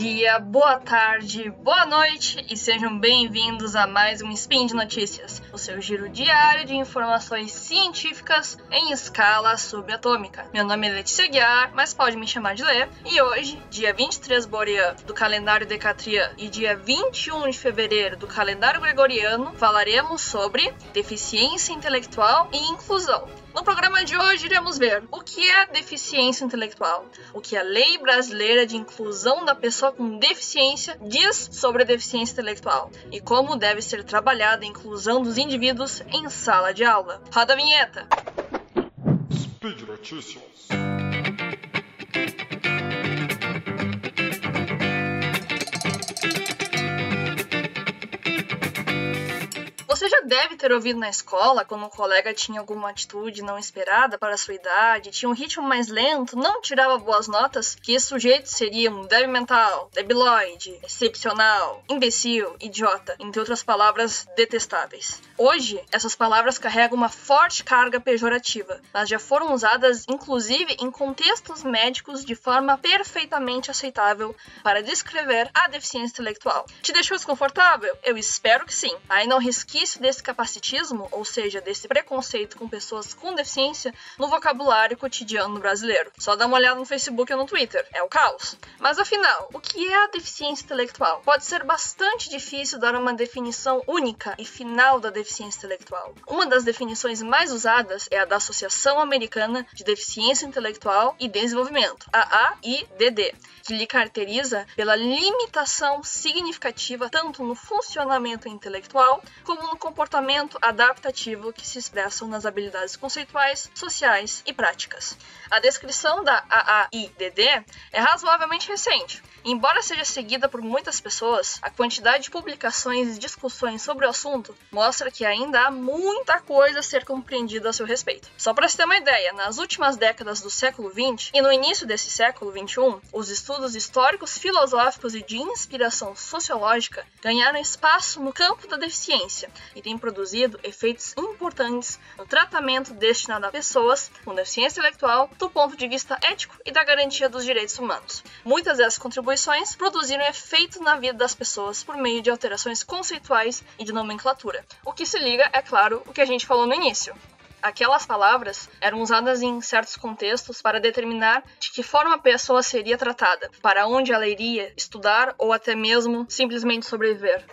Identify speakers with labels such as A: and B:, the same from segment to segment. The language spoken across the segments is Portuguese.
A: ti dia, boa tarde, boa noite e sejam bem-vindos a mais um Spin de Notícias, o seu giro diário de informações científicas em escala subatômica. Meu nome é Letícia Guiar, mas pode me chamar de Lê, e hoje, dia 23 Borean do calendário Decatrian e dia 21 de fevereiro do calendário Gregoriano, falaremos sobre deficiência intelectual e inclusão. No programa de hoje iremos ver o que é deficiência intelectual, o que a Lei Brasileira de Inclusão da Pessoa com Deficiência diz sobre a deficiência intelectual e como deve ser trabalhada a inclusão dos indivíduos em sala de aula. Roda a vinheta!
B: Speed Notícias.
A: Você já deve ter ouvido na escola quando um colega tinha alguma atitude não esperada para sua idade, tinha um ritmo mais lento, não tirava boas notas, que esse sujeito seria um débil mental, debilóide, excepcional, imbecil, idiota, entre outras palavras detestáveis. Hoje, essas palavras carregam uma forte carga pejorativa, mas já foram usadas inclusive em contextos médicos de forma perfeitamente aceitável para descrever a deficiência intelectual. Te deixou desconfortável? Eu espero que sim. Aí não desse capacitismo, ou seja, desse preconceito com pessoas com deficiência, no vocabulário cotidiano brasileiro. Só dá uma olhada no Facebook ou no Twitter. É o caos. Mas afinal, o que é a deficiência intelectual? Pode ser bastante difícil dar uma definição única e final da deficiência intelectual. Uma das definições mais usadas é a da Associação Americana de Deficiência Intelectual e Desenvolvimento, a AIDD, que lhe caracteriza pela limitação significativa tanto no funcionamento intelectual como no comportamento adaptativo que se expressam nas habilidades conceituais, sociais e práticas. A descrição da AAIDD é razoavelmente recente. Embora seja seguida por muitas pessoas, a quantidade de publicações e discussões sobre o assunto mostra que ainda há muita coisa a ser compreendida a seu respeito. Só para se ter uma ideia, nas últimas décadas do século XX e no início desse século XXI, os estudos históricos, filosóficos e de inspiração sociológica ganharam espaço no campo da deficiência e têm produzido efeitos importantes no tratamento destinado a pessoas com deficiência intelectual do ponto de vista ético e da garantia dos direitos humanos. Muitas dessas contribuições produziram efeito na vida das pessoas por meio de alterações conceituais e de nomenclatura. O que se liga, é claro, o que a gente falou no início. Aquelas palavras eram usadas em certos contextos para determinar de que forma a pessoa seria tratada, para onde ela iria estudar ou até mesmo simplesmente sobreviver.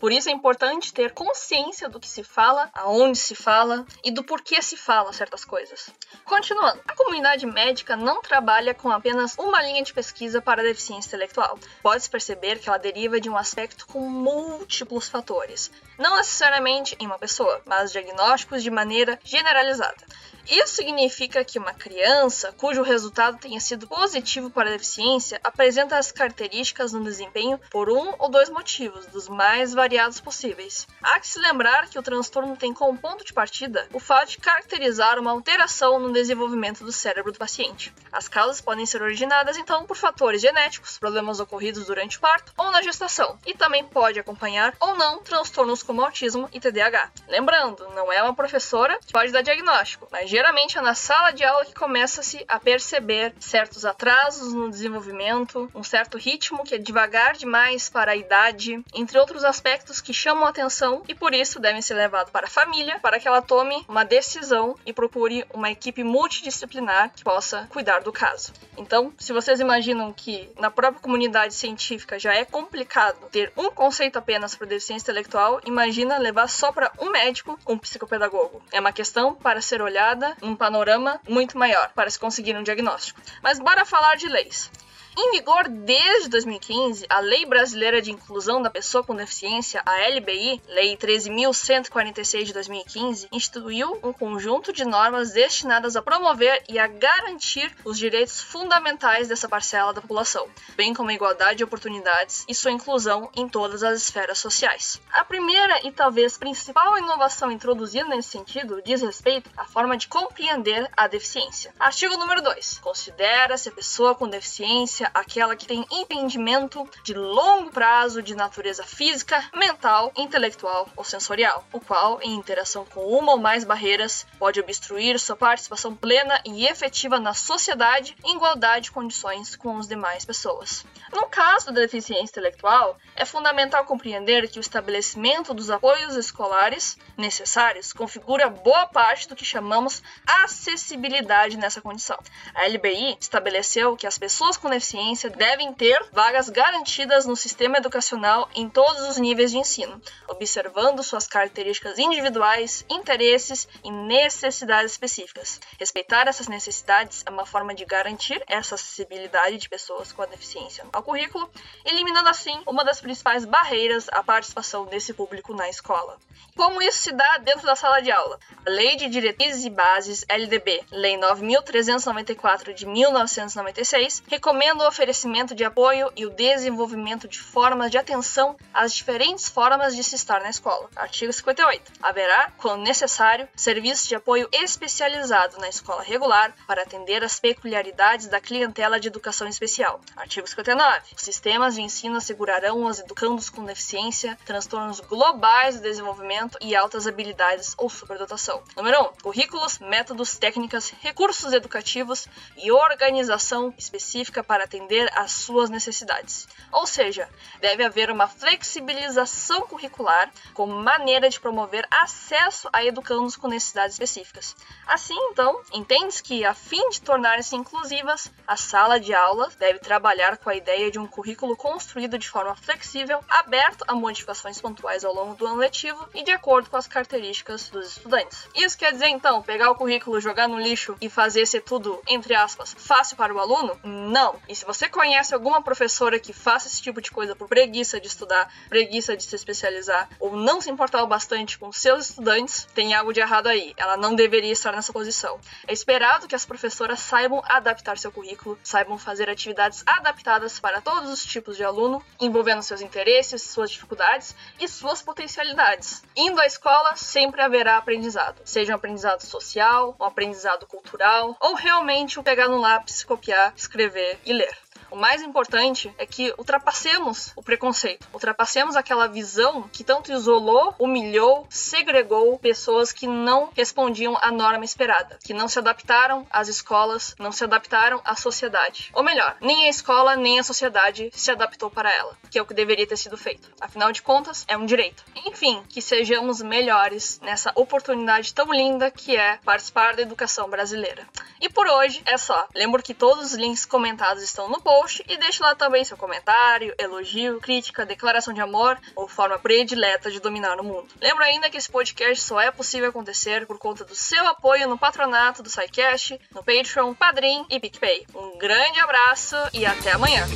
A: Por isso é importante ter consciência do que se fala, aonde se fala e do porquê se fala certas coisas. Continuando, a comunidade médica não trabalha com apenas uma linha de pesquisa para deficiência intelectual. Pode-se perceber que ela deriva de um aspecto com múltiplos fatores, não necessariamente em uma pessoa, mas diagnósticos de maneira generalizada. Isso significa que uma criança cujo resultado tenha sido positivo para a deficiência apresenta as características no desempenho por um ou dois motivos, dos mais variados possíveis. Há que se lembrar que o transtorno tem como ponto de partida o fato de caracterizar uma alteração no desenvolvimento do cérebro do paciente. As causas podem ser originadas então por fatores genéticos, problemas ocorridos durante o parto ou na gestação, e também pode acompanhar ou não transtornos como autismo e TDAH. Lembrando, não é uma professora que pode dar diagnóstico, mas geralmente é na sala de aula que começa-se a perceber certos atrasos no desenvolvimento, um certo ritmo que é devagar demais para a idade, entre outros aspectos que chamam atenção e por isso devem ser levados para a família para que ela tome uma decisão e procure uma equipe multidisciplinar que possa cuidar do caso. Então, se vocês imaginam que na própria comunidade científica já é complicado ter um conceito apenas para deficiência intelectual, imagina levar só para um médico, um psicopedagogo. É uma questão para ser olhada num panorama muito maior para se conseguir um diagnóstico. Mas bora falar de leis. Em vigor desde 2015, a Lei Brasileira de Inclusão da Pessoa com Deficiência, a LBI, Lei 13.146 de 2015, instituiu um conjunto de normas destinadas a promover e a garantir os direitos fundamentais dessa parcela da população, bem como a igualdade de oportunidades e sua inclusão em todas as esferas sociais. A primeira e talvez principal inovação introduzida nesse sentido diz respeito à forma de compreender a deficiência. Artigo número 2. Considera-se a pessoa com deficiência deficiência aquela que tem impedimento de longo prazo de natureza física, mental, intelectual ou sensorial, o qual, em interação com uma ou mais barreiras, pode obstruir sua participação plena e efetiva na sociedade em igualdade de condições com as demais pessoas. No caso da deficiência intelectual, é fundamental compreender que o estabelecimento dos apoios escolares necessários configura boa parte do que chamamos acessibilidade nessa condição. A LBI estabeleceu que as pessoas com deficiência devem ter vagas garantidas no sistema educacional em todos os níveis de ensino, observando suas características individuais, interesses e necessidades específicas. Respeitar essas necessidades é uma forma de garantir essa acessibilidade de pessoas com a deficiência ao currículo, eliminando assim uma das principais barreiras à participação desse público na escola. Como isso se dá dentro da sala de aula? A Lei de Diretrizes e Bases LDB, Lei 9394 de 1996, recomenda o oferecimento de apoio e o desenvolvimento de formas de atenção às diferentes formas de se estar na escola. Artigo 58. Haverá, quando necessário, serviço de apoio especializado na escola regular para atender às peculiaridades da clientela de educação especial. Artigo 59. Os sistemas de ensino assegurarão aos educandos com deficiência transtornos globais do desenvolvimento e altas habilidades ou superdotação. Número 1. Currículos, métodos, técnicas, recursos educativos e organização específica para atender às suas necessidades. Ou seja, deve haver uma flexibilização curricular como maneira de promover acesso a educandos com necessidades específicas. Assim, então, entende que, a fim de tornar-se inclusivas, a sala de aula deve trabalhar com a ideia de um currículo construído de forma flexível, aberto a modificações pontuais ao longo do ano letivo e de acordo com as características dos estudantes. Isso quer dizer, então, pegar o currículo, jogar no lixo e fazer ser tudo, entre aspas, fácil para o aluno? Não. E se você conhece alguma professora que faça esse tipo de coisa por preguiça de estudar, preguiça de se especializar ou não se importar bastante com seus estudantes, tem algo de errado aí. Ela não deveria estar nessa posição. É esperado que as professoras saibam adaptar seu currículo, saibam fazer atividades adaptadas para todos os tipos de aluno, envolvendo seus interesses, suas dificuldades e suas potencialidades. Indo à escola, sempre haverá aprendizado, seja um aprendizado social, um aprendizado cultural ou realmente o pegar no lápis, copiar, escrever e ler. O mais importante é que ultrapassemos o preconceito, ultrapassemos aquela visão que tanto isolou, humilhou, segregou pessoas que não respondiam à norma esperada, que não se adaptaram às escolas, não se adaptaram à sociedade. Ou melhor, nem a escola nem a sociedade se adaptou para ela, que é o que deveria ter sido feito. Afinal de contas, é um direito. Enfim, que sejamos melhores nessa oportunidade tão linda que é participar da educação brasileira. E por hoje é só. Lembro que todos os links comentados estão no post post e deixe lá também seu comentário, elogio, crítica, declaração de amor ou forma predileta de dominar o mundo. Lembro ainda que esse podcast só é possível acontecer por conta do seu apoio no patronato do SciCast, no Patreon, Padrim e PicPay. Um grande abraço e até amanhã!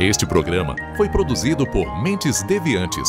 C: Este programa foi produzido por Mentes Deviantes